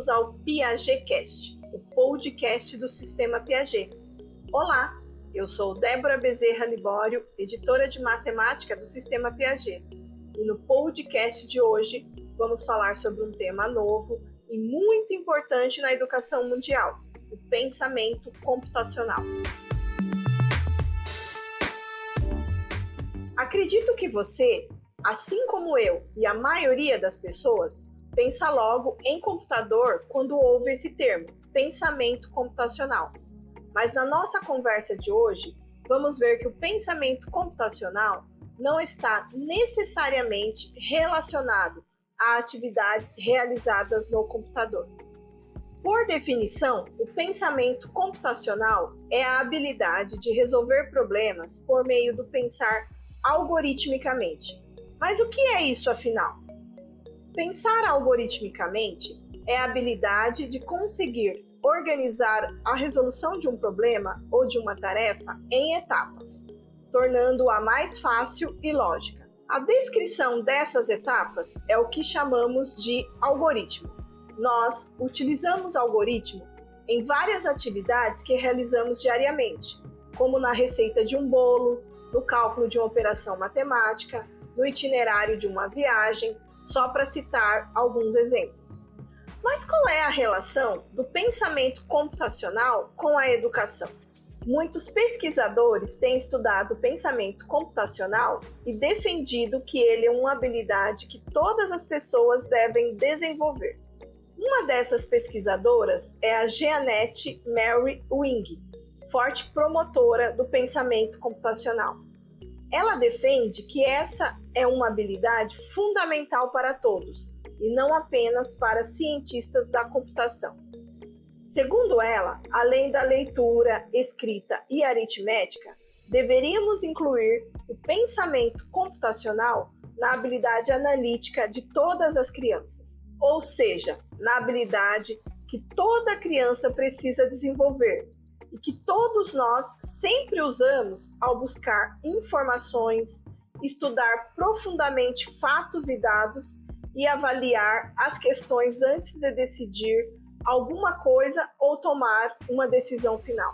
bem-vindos ao PiagetCast, o podcast do Sistema Piaget. Olá, eu sou Débora Bezerra Libório, editora de matemática do Sistema Piaget. E no podcast de hoje vamos falar sobre um tema novo e muito importante na educação mundial: o pensamento computacional. Acredito que você, assim como eu e a maioria das pessoas, pensa logo em computador quando ouve esse termo, pensamento computacional. Mas na nossa conversa de hoje, vamos ver que o pensamento computacional não está necessariamente relacionado a atividades realizadas no computador. Por definição, o pensamento computacional é a habilidade de resolver problemas por meio do pensar algoritmicamente. Mas o que é isso afinal? Pensar algoritmicamente é a habilidade de conseguir organizar a resolução de um problema ou de uma tarefa em etapas, tornando-a mais fácil e lógica. A descrição dessas etapas é o que chamamos de algoritmo. Nós utilizamos algoritmo em várias atividades que realizamos diariamente, como na receita de um bolo, no cálculo de uma operação matemática, no itinerário de uma viagem, só para citar alguns exemplos. Mas qual é a relação do pensamento computacional com a educação? Muitos pesquisadores têm estudado o pensamento computacional e defendido que ele é uma habilidade que todas as pessoas devem desenvolver. Uma dessas pesquisadoras é a Jeanette Mary Wing, forte promotora do pensamento computacional. Ela defende que essa é uma habilidade fundamental para todos e não apenas para cientistas da computação. Segundo ela, além da leitura, escrita e aritmética, deveríamos incluir o pensamento computacional na habilidade analítica de todas as crianças, ou seja, na habilidade que toda criança precisa desenvolver e que todos nós sempre usamos ao buscar informações, estudar profundamente fatos e dados e avaliar as questões antes de decidir alguma coisa ou tomar uma decisão final.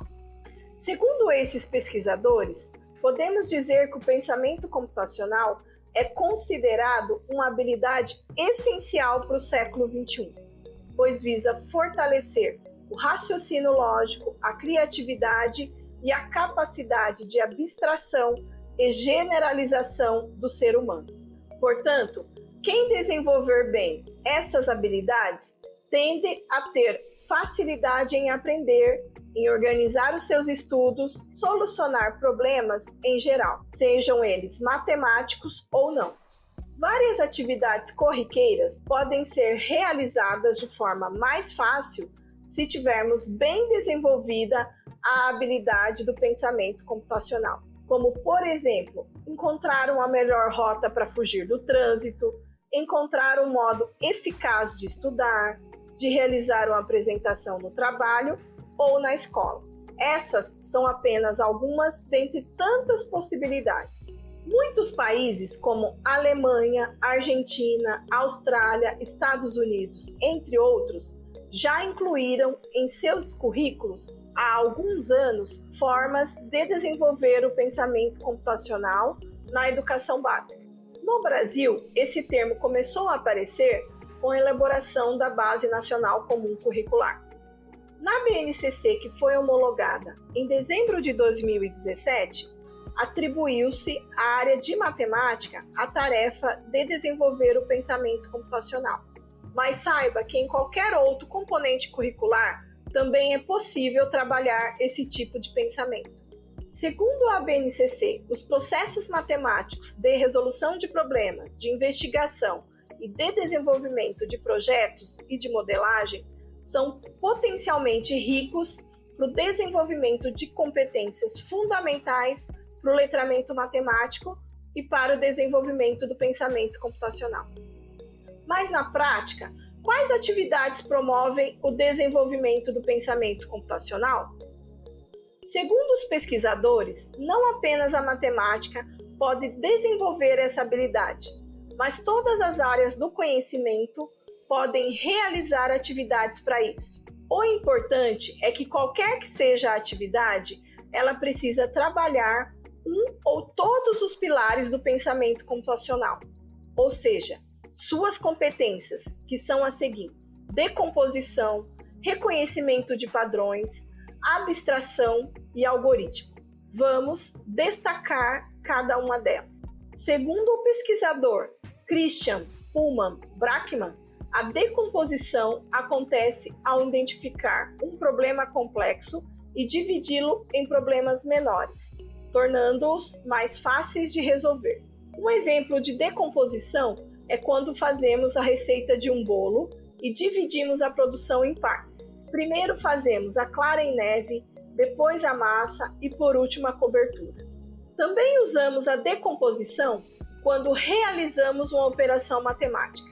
Segundo esses pesquisadores, podemos dizer que o pensamento computacional é considerado uma habilidade essencial para o século XXI, pois visa fortalecer o raciocínio lógico, a criatividade e a capacidade de abstração e generalização do ser humano. Portanto, quem desenvolver bem essas habilidades tende a ter facilidade em aprender, em organizar os seus estudos, solucionar problemas em geral, sejam eles matemáticos ou não. Várias atividades corriqueiras podem ser realizadas de forma mais fácil se tivermos bem desenvolvida a habilidade do pensamento computacional, como, por exemplo, encontrar uma melhor rota para fugir do trânsito, encontrar um modo eficaz de estudar, de realizar uma apresentação no trabalho ou na escola. Essas são apenas algumas dentre tantas possibilidades. Muitos países, como Alemanha, Argentina, Austrália, Estados Unidos, entre outros, já incluíram em seus currículos há alguns anos formas de desenvolver o pensamento computacional na educação básica. No Brasil, esse termo começou a aparecer com a elaboração da Base Nacional Comum Curricular. Na BNCC, que foi homologada em dezembro de 2017, atribuiu-se à área de matemática a tarefa de desenvolver o pensamento computacional. Mas saiba que em qualquer outro componente curricular também é possível trabalhar esse tipo de pensamento. Segundo a BNCC, os processos matemáticos de resolução de problemas, de investigação e de desenvolvimento de projetos e de modelagem são potencialmente ricos para o desenvolvimento de competências fundamentais para o letramento matemático e para o desenvolvimento do pensamento computacional. Mas na prática, quais atividades promovem o desenvolvimento do pensamento computacional? Segundo os pesquisadores, não apenas a matemática pode desenvolver essa habilidade, mas todas as áreas do conhecimento, podem realizar atividades para isso. O importante é que qualquer que seja a atividade, ela precisa trabalhar um ou todos os pilares do pensamento computacional, ou seja, suas competências, que são as seguintes: decomposição, reconhecimento de padrões, abstração e algoritmo. Vamos destacar cada uma delas. Segundo o pesquisador Christian Pullman Brackman, a decomposição acontece ao identificar um problema complexo e dividi-lo em problemas menores, tornando-os mais fáceis de resolver. Um exemplo de decomposição é quando fazemos a receita de um bolo e dividimos a produção em partes. Primeiro fazemos a clara em neve, depois a massa e por último a cobertura. Também usamos a decomposição quando realizamos uma operação matemática.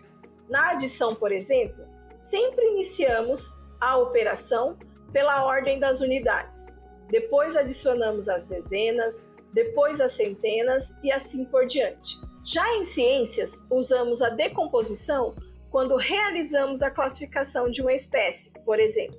Na adição, por exemplo, sempre iniciamos a operação pela ordem das unidades. Depois adicionamos as dezenas, depois as centenas e assim por diante. Já em ciências, usamos a decomposição quando realizamos a classificação de uma espécie, por exemplo.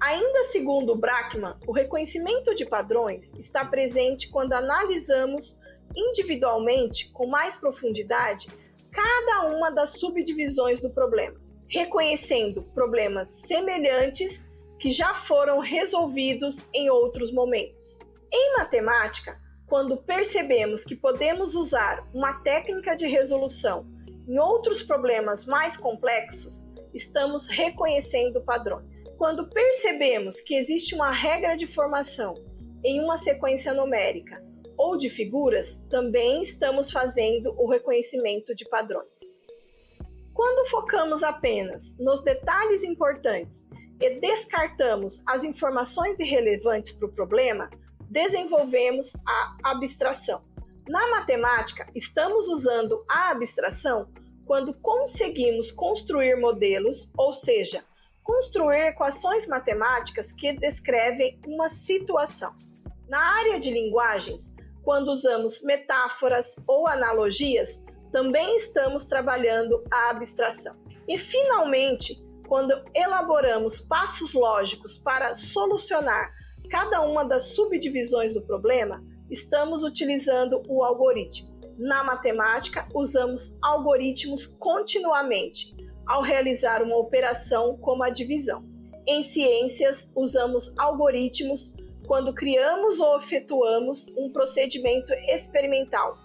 Ainda segundo Brackman, o reconhecimento de padrões está presente quando analisamos individualmente, com mais profundidade, cada uma das subdivisões do problema, reconhecendo problemas semelhantes que já foram resolvidos em outros momentos. Em matemática, quando percebemos que podemos usar uma técnica de resolução em outros problemas mais complexos, estamos reconhecendo padrões. Quando percebemos que existe uma regra de formação em uma sequência numérica ou de figuras, também estamos fazendo o reconhecimento de padrões. Quando focamos apenas nos detalhes importantes e descartamos as informações irrelevantes para o problema, desenvolvemos a abstração. Na matemática, estamos usando a abstração quando conseguimos construir modelos, ou seja, construir equações matemáticas que descrevem uma situação. Na área de linguagens, quando usamos metáforas ou analogias, também estamos trabalhando a abstração. E, finalmente, quando elaboramos passos lógicos para solucionar cada uma das subdivisões do problema, estamos utilizando o algoritmo. Na matemática, usamos algoritmos continuamente ao realizar uma operação como a divisão. Em ciências, usamos algoritmos quando criamos ou efetuamos um procedimento experimental.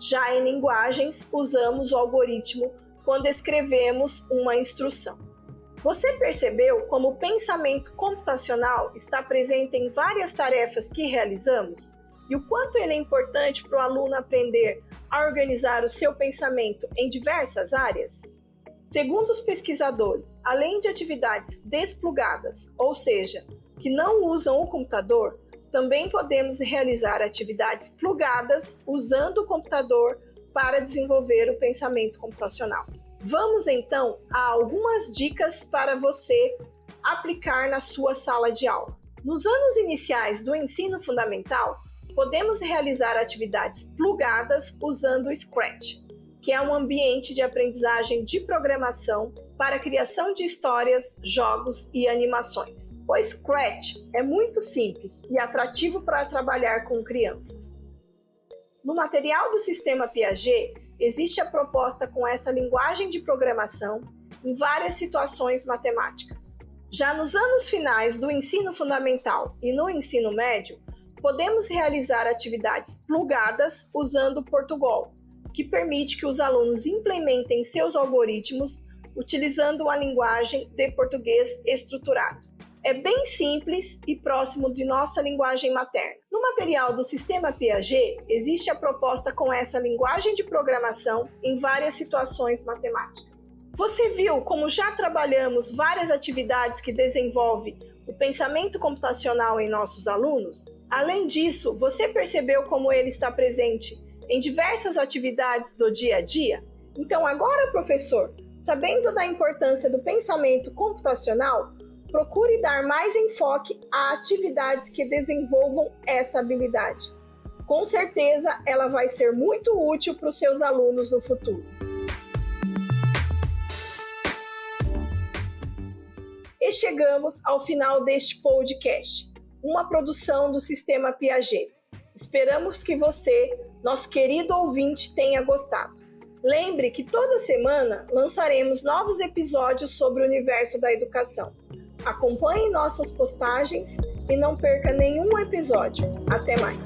Já em linguagens, usamos o algoritmo quando escrevemos uma instrução. Você percebeu como o pensamento computacional está presente em várias tarefas que realizamos? E o quanto ele é importante para o aluno aprender a organizar o seu pensamento em diversas áreas? Segundo os pesquisadores, além de atividades desplugadas, ou seja, que não usam o computador, também podemos realizar atividades plugadas usando o computador para desenvolver o pensamento computacional. Vamos então a algumas dicas para você aplicar na sua sala de aula. Nos anos iniciais do ensino fundamental, podemos realizar atividades plugadas usando o Scratch, que é um ambiente de aprendizagem de programação para criação de histórias, jogos e animações. O Scratch é muito simples e atrativo para trabalhar com crianças. No material do sistema Piaget, existe a proposta com essa linguagem de programação em várias situações matemáticas. Já nos anos finais do ensino fundamental e no ensino médio, podemos realizar atividades plugadas usando o Portugal, que permite que os alunos implementem seus algoritmos utilizando uma linguagem de português estruturado é bem simples e próximo de nossa linguagem materna. No material do Sistema Piaget, existe a proposta com essa linguagem de programação em várias situações matemáticas. Você viu como já trabalhamos várias atividades que desenvolvem o pensamento computacional em nossos alunos? Além disso, você percebeu como ele está presente em diversas atividades do dia a dia? Então, agora, professor, sabendo da importância do pensamento computacional, procure dar mais enfoque a atividades que desenvolvam essa habilidade. Com certeza, ela vai ser muito útil para os seus alunos no futuro. E chegamos ao final deste podcast, uma produção do Sistema Piaget. Esperamos que você, nosso querido ouvinte, tenha gostado. Lembre que toda semana lançaremos novos episódios sobre o universo da educação. Acompanhe nossas postagens e não perca nenhum episódio. Até mais!